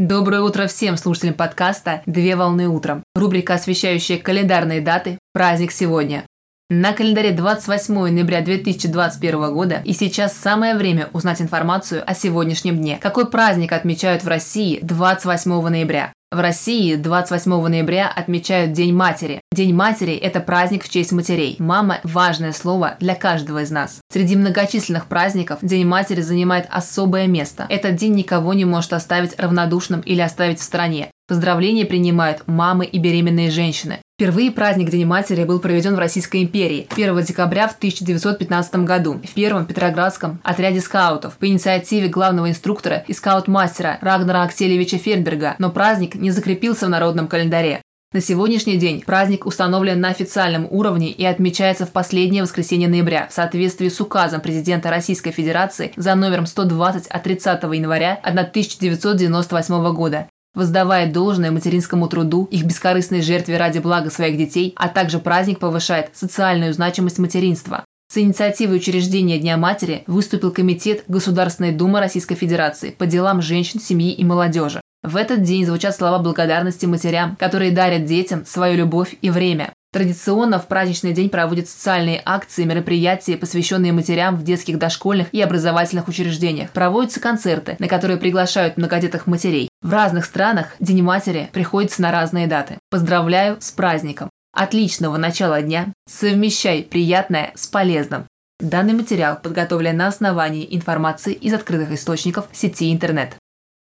Доброе утро всем слушателям подкаста «Две волны утром». Рубрика, освещающая календарные даты «Праздник сегодня». На календаре 28 ноября 2021 года и сейчас самое время узнать информацию о сегодняшнем дне. Какой праздник отмечают в России 28 ноября? В России 28 ноября отмечают День матери. День матери – это праздник в честь матерей. Мама – важное слово для каждого из нас. Среди многочисленных праздников День матери занимает особое место. Этот день никого не может оставить равнодушным или оставить в стороне. Поздравления принимают мамы и беременные женщины. Впервые праздник День матери был проведен в Российской империи 1 декабря в 1915 году в первом Петроградском отряде скаутов по инициативе главного инструктора и скаут-мастера Рагнара Аксельевича Фернберга, но праздник не закрепился в народном календаре. На сегодняшний день праздник установлен на официальном уровне и отмечается в последнее воскресенье ноября в соответствии с указом президента Российской Федерации за номером 120 от 30 января 1998 года воздавая должное материнскому труду, их бескорыстной жертве ради блага своих детей, а также праздник повышает социальную значимость материнства. С инициативой учреждения Дня матери выступил Комитет Государственной Думы Российской Федерации по делам женщин, семьи и молодежи. В этот день звучат слова благодарности матерям, которые дарят детям свою любовь и время. Традиционно в праздничный день проводят социальные акции, мероприятия, посвященные матерям в детских, дошкольных и образовательных учреждениях. Проводятся концерты, на которые приглашают многодетных матерей. В разных странах День матери приходится на разные даты. Поздравляю с праздником! Отличного начала дня! Совмещай приятное с полезным! Данный материал подготовлен на основании информации из открытых источников сети интернет.